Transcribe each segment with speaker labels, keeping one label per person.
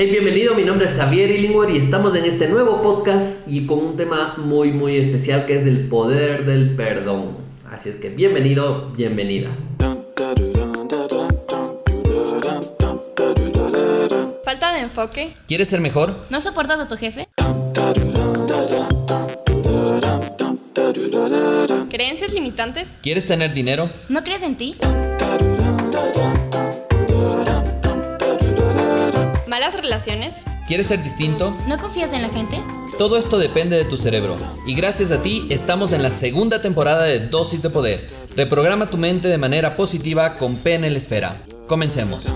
Speaker 1: Hey, bienvenido, mi nombre es Xavier Illingworth y estamos en este nuevo podcast y con un tema muy muy especial que es el poder del perdón. Así es que bienvenido, bienvenida.
Speaker 2: Falta de enfoque.
Speaker 1: ¿Quieres ser mejor?
Speaker 2: ¿No soportas a tu jefe? ¿Creencias limitantes?
Speaker 1: ¿Quieres tener dinero?
Speaker 2: ¿No crees en ti? ¿Malas relaciones?
Speaker 1: ¿Quieres ser distinto?
Speaker 2: ¿No confías en la gente?
Speaker 1: Todo esto depende de tu cerebro. Y gracias a ti estamos en la segunda temporada de Dosis de Poder. Reprograma tu mente de manera positiva con P en la esfera. Comencemos.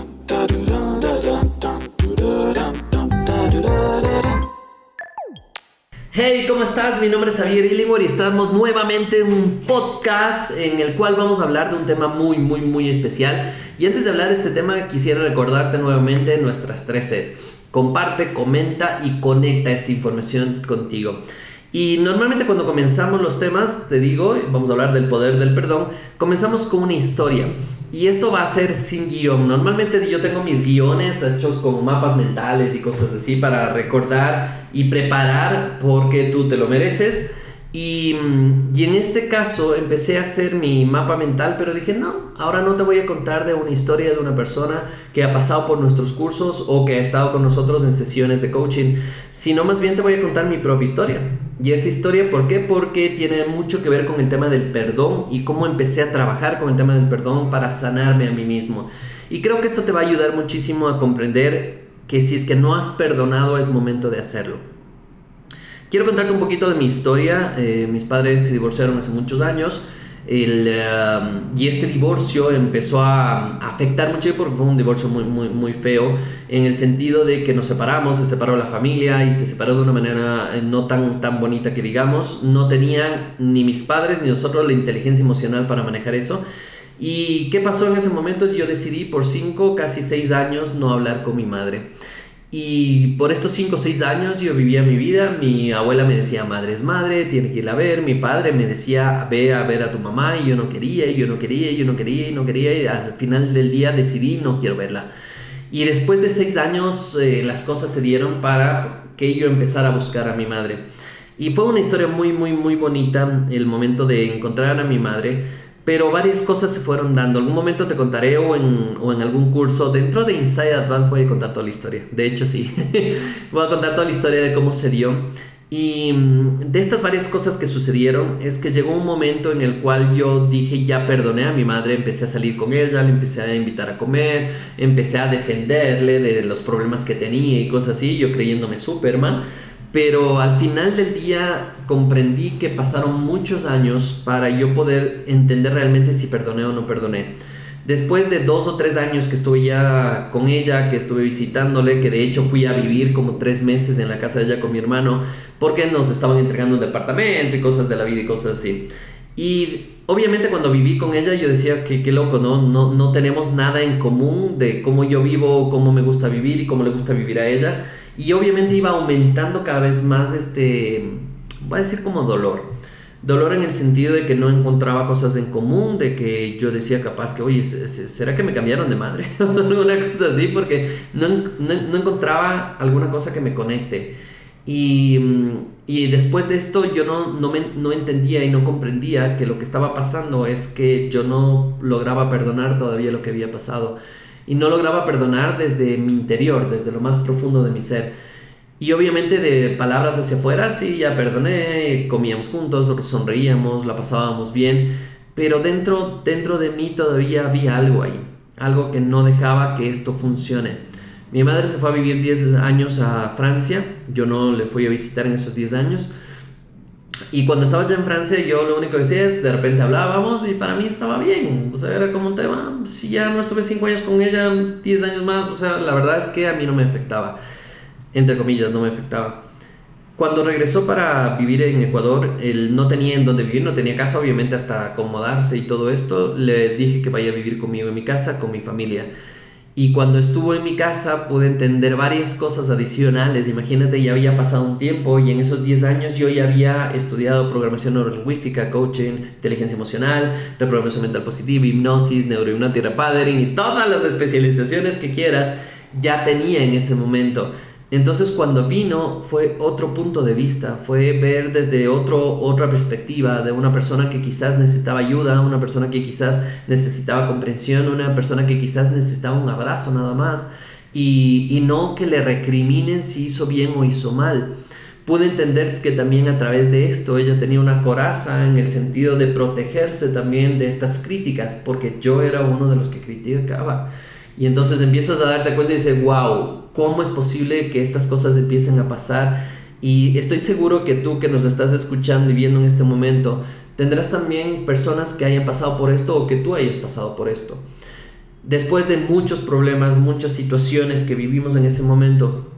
Speaker 1: Hey, ¿cómo estás? Mi nombre es Xavier Illingworth y estamos nuevamente en un podcast en el cual vamos a hablar de un tema muy, muy, muy especial. Y antes de hablar de este tema, quisiera recordarte nuevamente nuestras tres. Comparte, comenta y conecta esta información contigo. Y normalmente cuando comenzamos los temas, te digo, vamos a hablar del poder del perdón, comenzamos con una historia. Y esto va a ser sin guion. Normalmente yo tengo mis guiones hechos con mapas mentales y cosas así para recordar y preparar porque tú te lo mereces. Y, mm, y, en este caso empecé a hacer mi mapa mental, pero dije, no, ahora no te voy a contar de una historia de una persona que ha pasado por nuestros cursos o que ha estado con nosotros en sesiones de coaching, sino más bien te voy a contar mi propia historia. Y esta historia, ¿por qué? Porque tiene mucho que ver con el tema del perdón y cómo empecé a trabajar con el tema del perdón para sanarme a mí mismo. Y creo que esto te va a ayudar muchísimo a comprender que si es que no has perdonado es momento de hacerlo. Quiero contarte un poquito de mi historia. Eh, mis padres se divorciaron hace muchos años. El, um, y este divorcio empezó a afectar mucho porque fue un divorcio muy, muy, muy feo en el sentido de que nos separamos, se separó la familia y se separó de una manera eh, no tan, tan bonita que digamos. No tenían ni mis padres ni nosotros la inteligencia emocional para manejar eso. ¿Y qué pasó en ese momento? Yo decidí por cinco, casi seis años no hablar con mi madre. Y por estos 5 o 6 años yo vivía mi vida. Mi abuela me decía, madre es madre, tiene que ir a ver. Mi padre me decía, ve a ver a tu mamá. Y yo no quería, y yo no quería, y yo no quería, y no quería. Y al final del día decidí, no quiero verla. Y después de 6 años eh, las cosas se dieron para que yo empezara a buscar a mi madre. Y fue una historia muy, muy, muy bonita el momento de encontrar a mi madre pero varias cosas se fueron dando. Algún momento te contaré o en, o en algún curso. Dentro de Inside Advance voy a contar toda la historia. De hecho, sí. voy a contar toda la historia de cómo se dio. Y mm, de estas varias cosas que sucedieron es que llegó un momento en el cual yo dije ya perdoné a mi madre, empecé a salir con ella, le empecé a invitar a comer, empecé a defenderle de los problemas que tenía y cosas así, yo creyéndome Superman. Pero al final del día comprendí que pasaron muchos años para yo poder entender realmente si perdoné o no perdoné. Después de dos o tres años que estuve ya con ella, que estuve visitándole, que de hecho fui a vivir como tres meses en la casa de ella con mi hermano, porque nos estaban entregando un departamento y cosas de la vida y cosas así. Y obviamente cuando viví con ella yo decía que qué loco, ¿no? ¿no? No tenemos nada en común de cómo yo vivo, cómo me gusta vivir y cómo le gusta vivir a ella. Y obviamente iba aumentando cada vez más este, voy a decir como dolor. Dolor en el sentido de que no encontraba cosas en común, de que yo decía capaz que, oye, ¿será que me cambiaron de madre? alguna cosa así, porque no, no, encontraba alguna cosa que me conecte. Y, y después de esto yo no, no, me, no entendía y no comprendía que lo que estaba pasando es que yo no lograba perdonar todavía lo que había pasado y no lograba perdonar desde mi interior, desde lo más profundo de mi ser. Y obviamente de palabras hacia afuera, sí, ya perdoné, comíamos juntos, sonreíamos, la pasábamos bien, pero dentro, dentro de mí todavía había algo ahí, algo que no dejaba que esto funcione. Mi madre se fue a vivir 10 años a Francia, yo no le fui a visitar en esos 10 años, y cuando estaba ya en Francia, yo lo único que decía es, de repente hablábamos y para mí estaba bien. O sea, era como un tema, si ya no estuve 5 años con ella, 10 años más, o sea, la verdad es que a mí no me afectaba. Entre comillas, no me afectaba. Cuando regresó para vivir en Ecuador, él no tenía en dónde vivir, no tenía casa, obviamente hasta acomodarse y todo esto. Le dije que vaya a vivir conmigo en mi casa, con mi familia. Y cuando estuvo en mi casa pude entender varias cosas adicionales. Imagínate, ya había pasado un tiempo y en esos 10 años yo ya había estudiado programación neurolingüística, coaching, inteligencia emocional, reprogramación mental positiva, hipnosis, neurohipnoterapia, y todas las especializaciones que quieras. ya tenía en ese momento. Entonces cuando vino fue otro punto de vista, fue ver desde otro, otra perspectiva de una persona que quizás necesitaba ayuda, una persona que quizás necesitaba comprensión, una persona que quizás necesitaba un abrazo nada más y, y no que le recriminen si hizo bien o hizo mal. Pude entender que también a través de esto ella tenía una coraza en el sentido de protegerse también de estas críticas, porque yo era uno de los que criticaba. Y entonces empiezas a darte cuenta y dices, wow, ¿cómo es posible que estas cosas empiecen a pasar? Y estoy seguro que tú que nos estás escuchando y viendo en este momento, tendrás también personas que hayan pasado por esto o que tú hayas pasado por esto. Después de muchos problemas, muchas situaciones que vivimos en ese momento,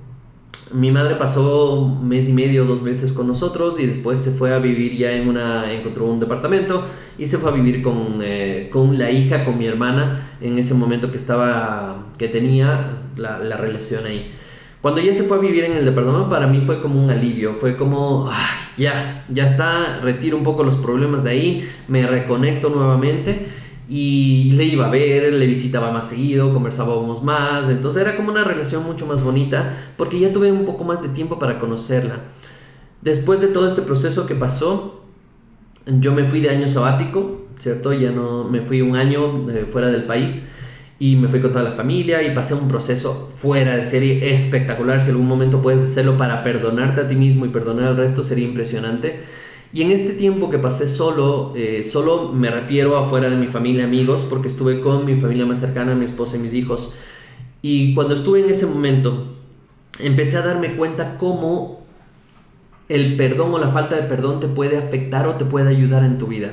Speaker 1: mi madre pasó un mes y medio, dos meses con nosotros y después se fue a vivir ya en una, encontró un departamento y se fue a vivir con, eh, con la hija, con mi hermana, en ese momento que estaba, que tenía la, la, relación ahí. Cuando ella se fue a vivir en el departamento, para mí fue como un alivio, fue como, ay, ya, ya está, retiro un poco los problemas de ahí, me reconecto nuevamente y le iba a ver, le visitaba más seguido, conversábamos más, entonces era como una relación mucho más bonita porque ya tuve un poco más de tiempo para conocerla. Después de todo este proceso que pasó, yo me fui de año sabático, ¿cierto? Ya no me fui un año eh, fuera del país y me fui con toda la familia y pasé un proceso fuera de serie espectacular. Si algún momento puedes hacerlo para perdonarte a ti mismo y perdonar al resto sería impresionante y en este tiempo que pasé solo, eh, solo me refiero afuera de mi familia, amigos, porque estuve con mi familia más cercana, mi esposa y mis hijos. Y cuando estuve en ese momento, empecé a darme cuenta cómo el perdón o la falta de perdón te puede afectar o te puede ayudar en tu vida.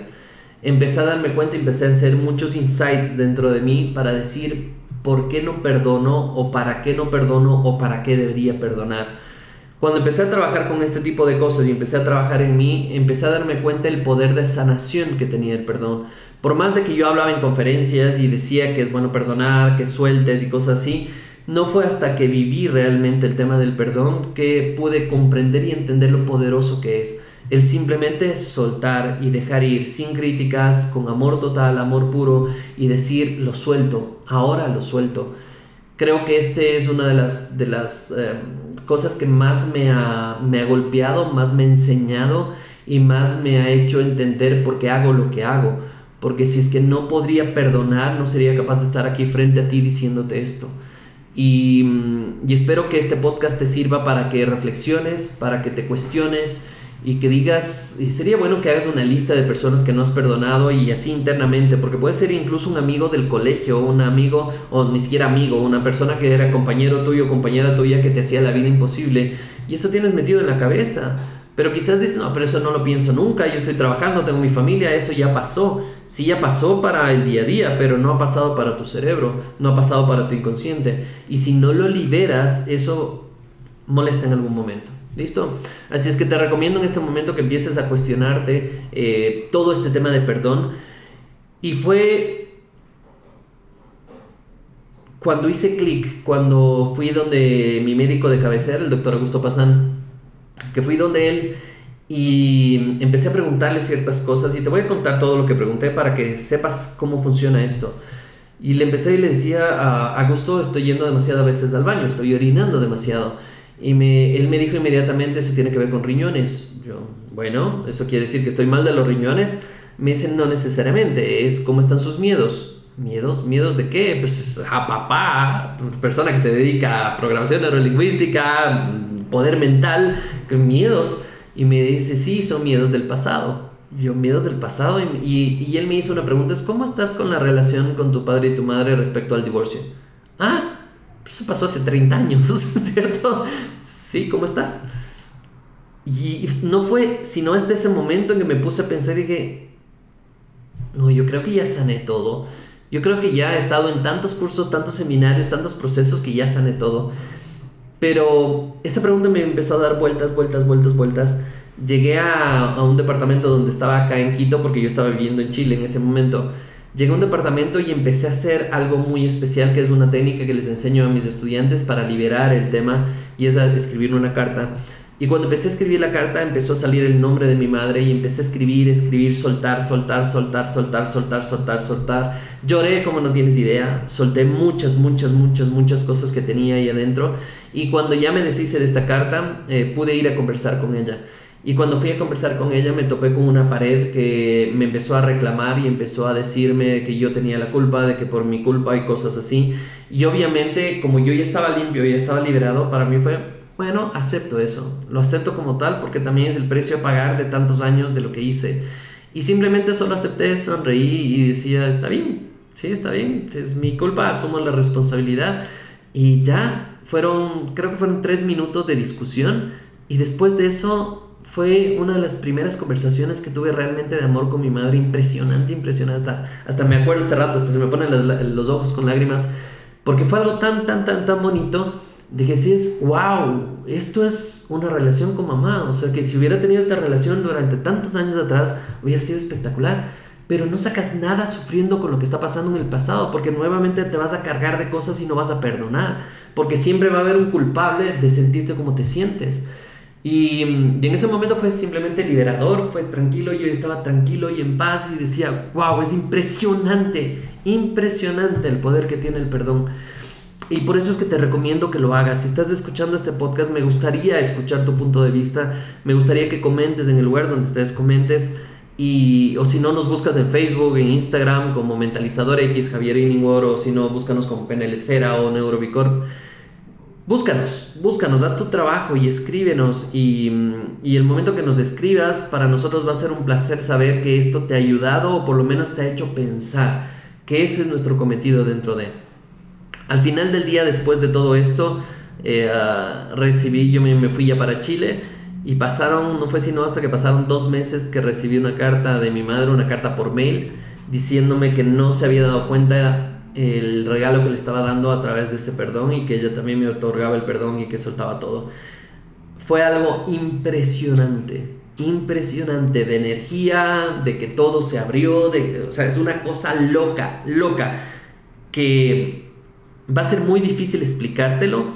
Speaker 1: Empecé a darme cuenta y empecé a hacer muchos insights dentro de mí para decir por qué no perdono o para qué no perdono o para qué debería perdonar. Cuando empecé a trabajar con este tipo de cosas y empecé a trabajar en mí, empecé a darme cuenta del poder de sanación que tenía el perdón. Por más de que yo hablaba en conferencias y decía que es bueno perdonar, que sueltes y cosas así, no fue hasta que viví realmente el tema del perdón que pude comprender y entender lo poderoso que es. El simplemente soltar y dejar ir sin críticas, con amor total, amor puro y decir lo suelto, ahora lo suelto. Creo que este es una de las, de las eh, cosas que más me ha, me ha golpeado, más me ha enseñado y más me ha hecho entender por qué hago lo que hago. Porque si es que no podría perdonar, no sería capaz de estar aquí frente a ti diciéndote esto. Y, mm, y espero que este podcast te sirva para que reflexiones, para que te cuestiones y que digas, y sería bueno que hagas una lista de personas que no has perdonado y así internamente, porque puede ser incluso un amigo del colegio, un amigo, o ni siquiera amigo, una persona que era compañero tuyo, compañera tuya que te hacía la vida imposible, y eso tienes metido en la cabeza. Pero quizás dices, no, pero eso no lo pienso nunca, yo estoy trabajando, tengo mi familia, eso ya pasó. Sí, ya pasó para el día a día, pero no ha pasado para tu cerebro, no ha pasado para tu inconsciente. Y si no lo liberas, eso molesta en algún momento. ¿Listo? Así es que te recomiendo en este momento que empieces a cuestionarte eh, todo este tema de perdón. Y fue cuando hice clic, cuando fui donde mi médico de cabecera, el doctor Augusto Pazán, que fui donde él y empecé a preguntarle ciertas cosas y te voy a contar todo lo que pregunté para que sepas cómo funciona esto. Y le empecé y le decía a Augusto, estoy yendo demasiadas veces al baño, estoy orinando demasiado. Y me, él me dijo inmediatamente, eso tiene que ver con riñones. Yo, bueno, eso quiere decir que estoy mal de los riñones. Me dicen, no necesariamente, es cómo están sus miedos. ¿Miedos? ¿Miedos de qué? Pues a papá, persona que se dedica a programación neurolingüística, poder mental, miedos. Y me dice, sí, son miedos del pasado. Yo, miedos del pasado. Y, y, y él me hizo una pregunta, es, ¿cómo estás con la relación con tu padre y tu madre respecto al divorcio? Ah, eso pasó hace 30 años, ¿cierto? Sí, ¿cómo estás? Y no fue sino hasta ese momento en que me puse a pensar y dije, no, yo creo que ya sané todo. Yo creo que ya he estado en tantos cursos, tantos seminarios, tantos procesos que ya sané todo. Pero esa pregunta me empezó a dar vueltas, vueltas, vueltas, vueltas. Llegué a, a un departamento donde estaba acá en Quito porque yo estaba viviendo en Chile en ese momento. Llegué a un departamento y empecé a hacer algo muy especial, que es una técnica que les enseño a mis estudiantes para liberar el tema, y es a escribir una carta. Y cuando empecé a escribir la carta, empezó a salir el nombre de mi madre y empecé a escribir, escribir, soltar, soltar, soltar, soltar, soltar, soltar, soltar. Lloré como no tienes idea, solté muchas, muchas, muchas, muchas cosas que tenía ahí adentro. Y cuando ya me deshice de esta carta, eh, pude ir a conversar con ella. Y cuando fui a conversar con ella me topé con una pared que me empezó a reclamar y empezó a decirme que yo tenía la culpa, de que por mi culpa hay cosas así. Y obviamente como yo ya estaba limpio, ya estaba liberado, para mí fue bueno, acepto eso, lo acepto como tal porque también es el precio a pagar de tantos años de lo que hice. Y simplemente solo acepté, sonreí y decía, está bien, sí, está bien, es mi culpa, asumo la responsabilidad. Y ya, fueron, creo que fueron tres minutos de discusión y después de eso fue una de las primeras conversaciones que tuve realmente de amor con mi madre, impresionante, impresionante, hasta, me acuerdo este rato, hasta se me ponen los ojos con lágrimas, porque fue algo tan, tan, tan, tan bonito. De que es, wow, esto es una relación con mamá, o sea que si hubiera tenido esta relación durante tantos años atrás, hubiera sido espectacular, pero no sacas nada sufriendo con lo que está pasando en el pasado, porque nuevamente te vas a cargar de cosas y no vas a perdonar, porque siempre va a haber un culpable de sentirte como te sientes. Y, y, en ese momento fue simplemente liberador, fue tranquilo, yo estaba tranquilo y en paz y decía, wow, es impresionante, impresionante el poder que tiene el perdón. Y por eso es que te recomiendo que lo hagas. Si estás escuchando este podcast, me gustaría escuchar tu punto de vista. Me gustaría que comentes en el lugar donde estés, comentes. Y, o si no, nos buscas en Facebook, en Instagram como Mentalizador X, Javier Inningworth, o si no, búscanos como Penel Esfera o Neurobicorp. Búscanos, búscanos, haz tu trabajo y escríbenos. Y, y el momento que nos escribas, para nosotros va a ser un placer saber que esto te ha ayudado o por lo menos te ha hecho pensar que ese es nuestro cometido dentro de. Al final del día, después de todo esto, eh, recibí, yo me, fui ya para Chile y pasaron, no fue sino hasta que pasaron dos meses que recibí una carta de mi madre, una carta por mail, diciéndome que no se había dado cuenta el regalo que le estaba dando a través de ese perdón y que ella también me otorgaba el perdón y que soltaba todo. Fue algo impresionante, impresionante de energía, de que todo se abrió, de, o sea, es una cosa loca, loca, que va a ser muy difícil explicártelo,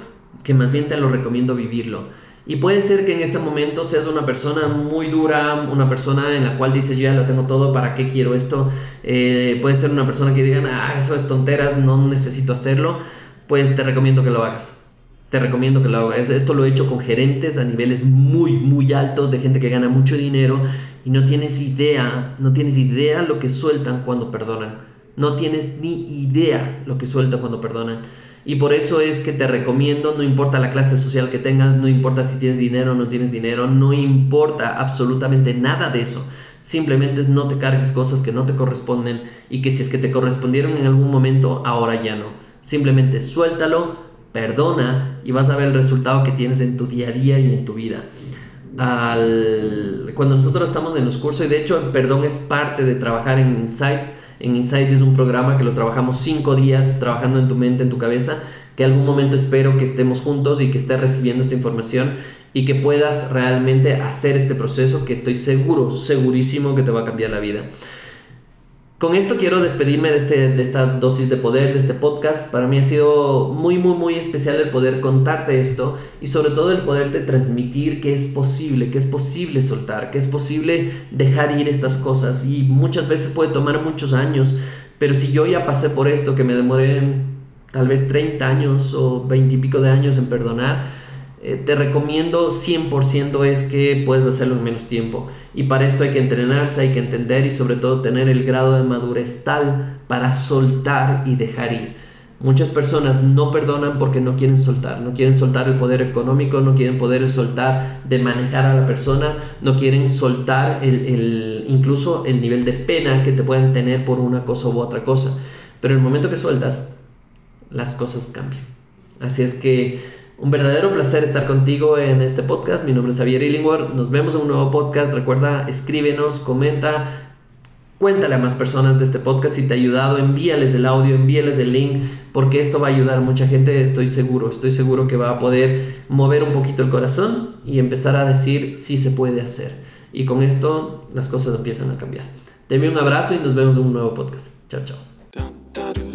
Speaker 1: que más bien te lo recomiendo vivirlo. Y puede ser que en este momento seas una persona muy dura, una persona en la cual dices, yo ya lo tengo todo, ¿para qué quiero esto? Eh, puede ser una persona que diga, ah, eso es tonteras, no necesito hacerlo. Pues te recomiendo que lo hagas. Te recomiendo que lo hagas. Esto lo he hecho con gerentes a niveles muy, muy altos de gente que gana mucho dinero y no tienes idea, no tienes idea lo que sueltan cuando perdonan no tienes ni idea lo que suelta cuando perdonan. Y por eso es que te recomiendo, no importa la clase social que tengas, no importa si tienes dinero o no tienes dinero, no importa absolutamente nada de eso. Simplemente no te cargues cosas que no te corresponden y que si es que te correspondieron en algún momento, ahora ya no. Simplemente suéltalo, perdona y vas a ver el resultado que tienes en tu día a día y en tu vida. Cuando nosotros estamos en los cursos, y de hecho el perdón es parte de trabajar en Insight, en Insight es un programa que lo trabajamos cinco días trabajando en tu mente, en tu cabeza, que algún momento espero que estemos juntos y que estés recibiendo esta información y que puedas realmente hacer este proceso que estoy seguro, segurísimo que te va a cambiar la vida. Con esto quiero despedirme de, este, de esta dosis de poder, de este podcast. Para mí ha sido muy, muy, muy especial el poder contarte esto y sobre todo el poderte transmitir que es posible, que es posible soltar, que es posible dejar ir estas cosas. Y muchas veces puede tomar muchos años, pero si yo ya pasé por esto, que me demoré tal vez 30 años o 20 y pico de años en perdonar, eh, te recomiendo 100% es que puedes hacerlo en menos tiempo. Y para esto hay que entrenarse, hay que entender y sobre todo tener el grado de madurez tal para soltar y dejar ir. Muchas personas no perdonan porque no quieren soltar, no quieren soltar el poder económico, no quieren poder soltar de manejar a la persona, no quieren soltar el, incluso el nivel de pena que te pueden tener por una cosa u otra cosa. Pero el momento que sueltas, las cosas cambian. Así es que un verdadero placer estar contigo en este podcast. Mi nombre es Javier Illingworth. Nos vemos en un nuevo podcast. Recuerda, escríbenos, comenta, cuéntale a más personas de este podcast si te ha ayudado. Envíales el audio, envíales el link, porque esto va a ayudar a mucha gente. Estoy seguro, estoy seguro que va a poder mover un poquito el corazón y empezar a decir si se puede hacer. Y con esto las cosas empiezan a cambiar. Te envío un abrazo y nos vemos en un nuevo podcast. Chao, chao.